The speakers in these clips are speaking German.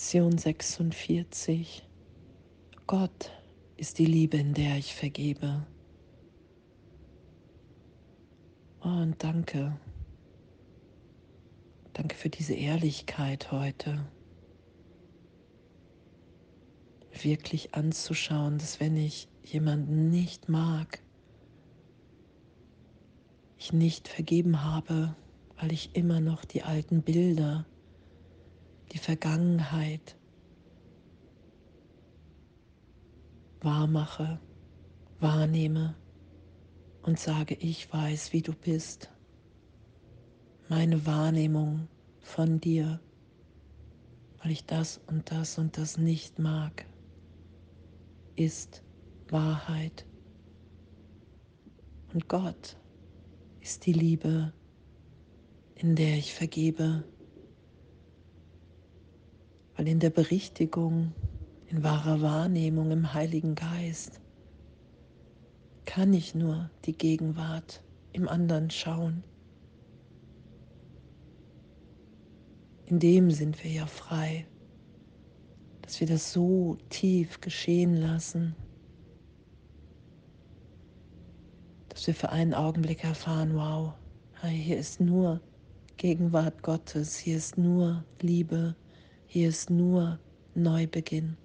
Lektion 46. Gott ist die Liebe, in der ich vergebe. Oh, und danke. Danke für diese Ehrlichkeit heute. Wirklich anzuschauen, dass wenn ich jemanden nicht mag, ich nicht vergeben habe, weil ich immer noch die alten Bilder, die Vergangenheit wahrmache, wahrnehme und sage, ich weiß, wie du bist. Meine Wahrnehmung von dir, weil ich das und das und das nicht mag, ist Wahrheit. Und Gott ist die Liebe, in der ich vergebe, weil in der Berichtigung, in wahrer Wahrnehmung im Heiligen Geist kann ich nur die Gegenwart im anderen schauen. In dem sind wir ja frei, dass wir das so tief geschehen lassen, dass wir für einen Augenblick erfahren, wow, hier ist nur Gegenwart Gottes, hier ist nur Liebe, hier ist nur Neubeginn.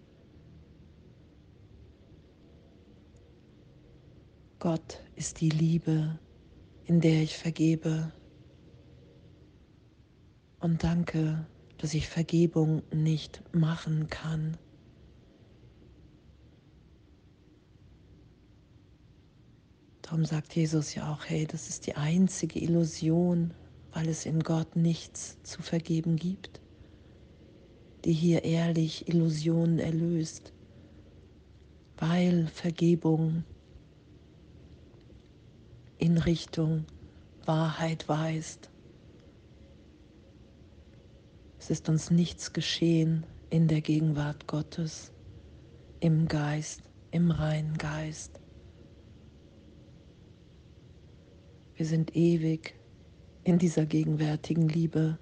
Gott ist die Liebe, in der ich vergebe. Und danke, dass ich Vergebung nicht machen kann. Darum sagt Jesus ja auch, hey, das ist die einzige Illusion, weil es in Gott nichts zu vergeben gibt, die hier ehrlich Illusionen erlöst, weil Vergebung in Richtung Wahrheit weist. Es ist uns nichts geschehen in der Gegenwart Gottes, im Geist, im reinen Geist. Wir sind ewig in dieser gegenwärtigen Liebe.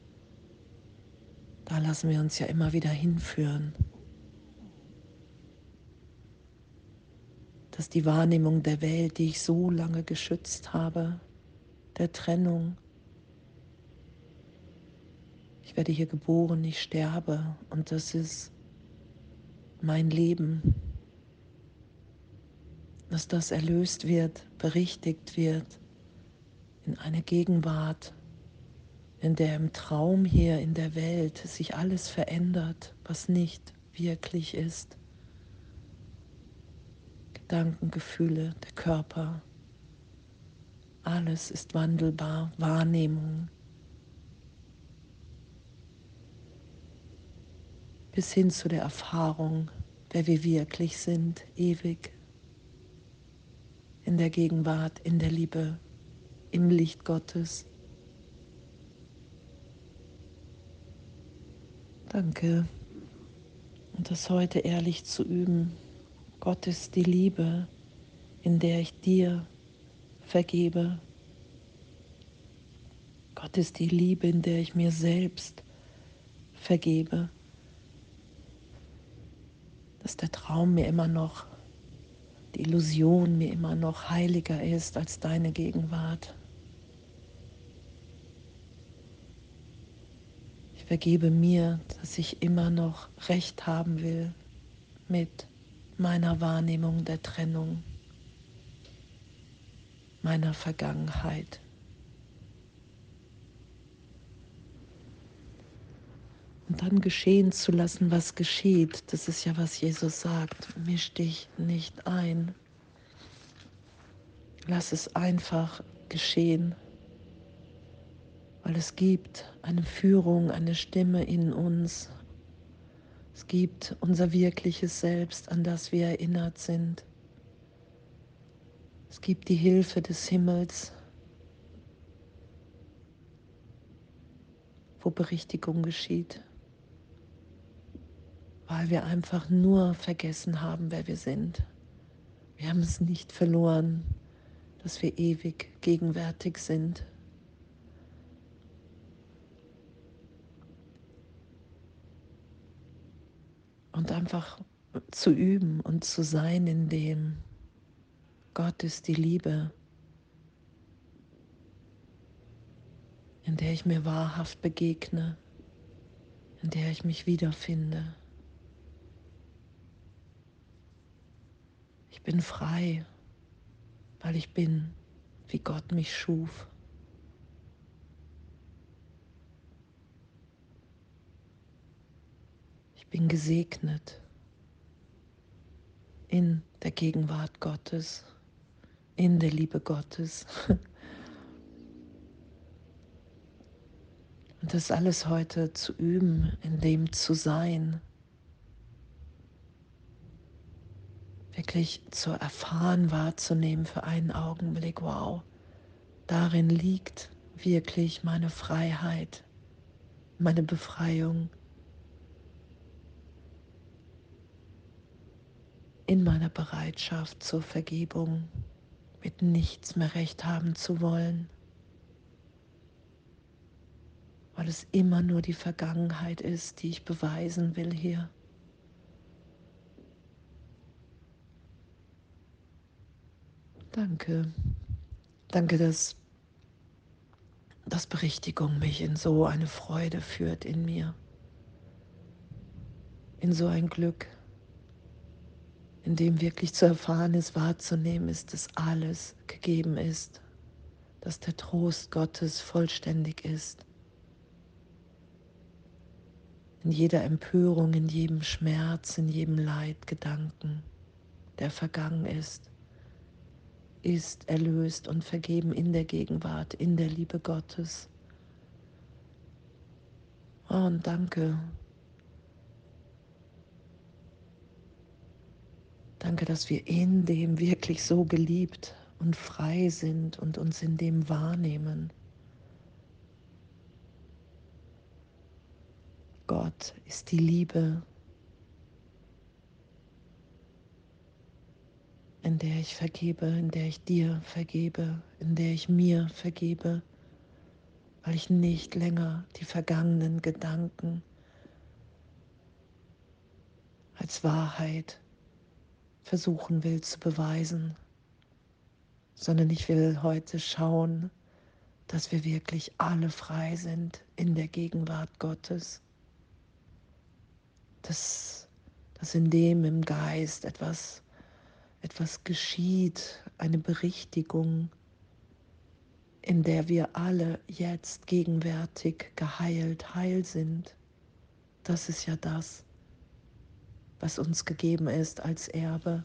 Da lassen wir uns ja immer wieder hinführen. dass die Wahrnehmung der Welt, die ich so lange geschützt habe, der Trennung, ich werde hier geboren, ich sterbe und das ist mein Leben, dass das erlöst wird, berichtigt wird in eine Gegenwart, in der im Traum hier in der Welt sich alles verändert, was nicht wirklich ist. Gedanken, Gefühle, der Körper. Alles ist wandelbar, Wahrnehmung. Bis hin zu der Erfahrung, wer wir wirklich sind, ewig. In der Gegenwart, in der Liebe, im Licht Gottes. Danke. Und das heute ehrlich zu üben. Gott ist die Liebe, in der ich dir vergebe. Gott ist die Liebe, in der ich mir selbst vergebe. Dass der Traum mir immer noch, die Illusion mir immer noch heiliger ist als deine Gegenwart. Ich vergebe mir, dass ich immer noch recht haben will mit meiner Wahrnehmung der Trennung, meiner Vergangenheit. Und dann geschehen zu lassen, was geschieht, das ist ja, was Jesus sagt. Misch dich nicht ein. Lass es einfach geschehen, weil es gibt eine Führung, eine Stimme in uns, es gibt unser wirkliches Selbst, an das wir erinnert sind. Es gibt die Hilfe des Himmels, wo Berichtigung geschieht, weil wir einfach nur vergessen haben, wer wir sind. Wir haben es nicht verloren, dass wir ewig gegenwärtig sind. Und einfach zu üben und zu sein in dem. Gott ist die Liebe, in der ich mir wahrhaft begegne, in der ich mich wiederfinde. Ich bin frei, weil ich bin, wie Gott mich schuf. Ich bin gesegnet in der Gegenwart Gottes, in der Liebe Gottes. Und das alles heute zu üben, in dem zu sein, wirklich zu erfahren, wahrzunehmen für einen Augenblick, wow, darin liegt wirklich meine Freiheit, meine Befreiung in meiner Bereitschaft zur Vergebung, mit nichts mehr recht haben zu wollen, weil es immer nur die Vergangenheit ist, die ich beweisen will hier. Danke. Danke, dass, dass Berichtigung mich in so eine Freude führt in mir, in so ein Glück, in dem wirklich zu erfahren ist, wahrzunehmen ist, dass alles gegeben ist, dass der Trost Gottes vollständig ist. In jeder Empörung, in jedem Schmerz, in jedem Leidgedanken, der vergangen ist ist erlöst und vergeben in der Gegenwart, in der Liebe Gottes. Oh, und danke. Danke, dass wir in dem wirklich so geliebt und frei sind und uns in dem wahrnehmen. Gott ist die Liebe. in der ich vergebe, in der ich dir vergebe, in der ich mir vergebe, weil ich nicht länger die vergangenen Gedanken als Wahrheit versuchen will zu beweisen, sondern ich will heute schauen, dass wir wirklich alle frei sind in der Gegenwart Gottes, dass, dass in dem im Geist etwas etwas geschieht, eine Berichtigung, in der wir alle jetzt gegenwärtig geheilt, heil sind. Das ist ja das, was uns gegeben ist als Erbe.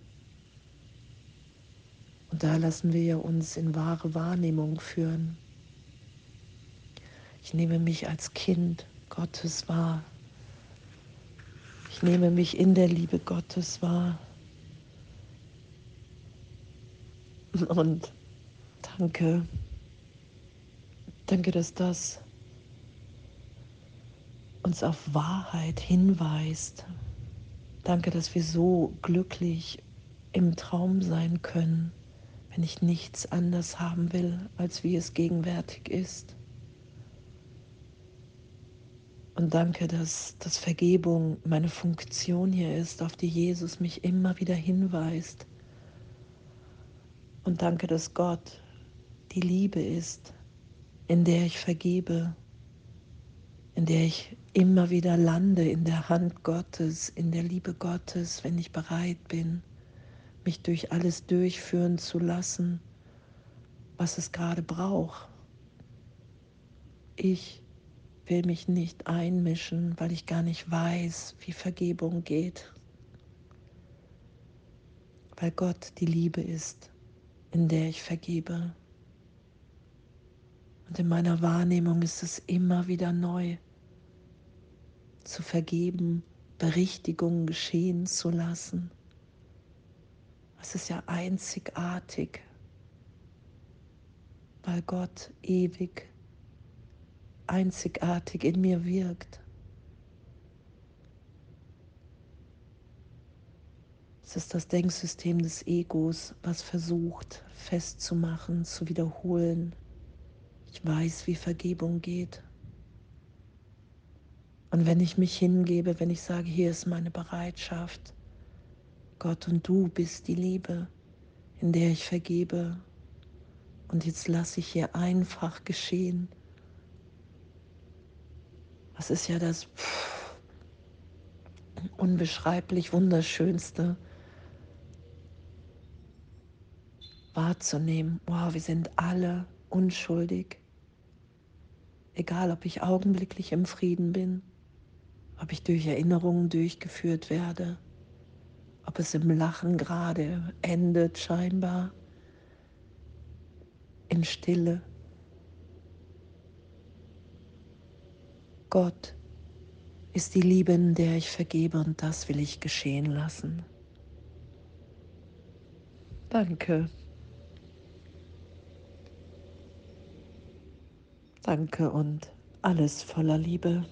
Und da lassen wir uns in wahre Wahrnehmung führen. Ich nehme mich als Kind Gottes wahr. Ich nehme mich in der Liebe Gottes wahr. Und danke, danke, dass das uns auf Wahrheit hinweist. Danke, dass wir so glücklich im Traum sein können, wenn ich nichts anders haben will, als wie es gegenwärtig ist. Und danke, dass, dass Vergebung meine Funktion hier ist, auf die Jesus mich immer wieder hinweist. Und danke, dass Gott die Liebe ist, in der ich vergebe, in der ich immer wieder lande in der Hand Gottes, in der Liebe Gottes, wenn ich bereit bin, mich durch alles durchführen zu lassen, was es gerade braucht. Ich will mich nicht einmischen, weil ich gar nicht weiß, wie Vergebung geht, weil Gott die Liebe ist in der ich vergebe. Und in meiner Wahrnehmung ist es immer wieder neu, zu vergeben, Berichtigungen geschehen zu lassen. Es ist ja einzigartig, weil Gott ewig einzigartig in mir wirkt. Es ist das Denksystem des Egos, was versucht festzumachen, zu wiederholen. Ich weiß, wie Vergebung geht. Und wenn ich mich hingebe, wenn ich sage, hier ist meine Bereitschaft, Gott und du bist die Liebe, in der ich vergebe. Und jetzt lasse ich hier einfach geschehen. Das ist ja das unbeschreiblich Wunderschönste, wahrzunehmen, wow, wir sind alle unschuldig. Egal, ob ich augenblicklich im Frieden bin, ob ich durch Erinnerungen durchgeführt werde, ob es im Lachen gerade endet scheinbar, in Stille. Gott ist die Liebe, in der ich vergebe und das will ich geschehen lassen. Danke. Danke und alles voller Liebe.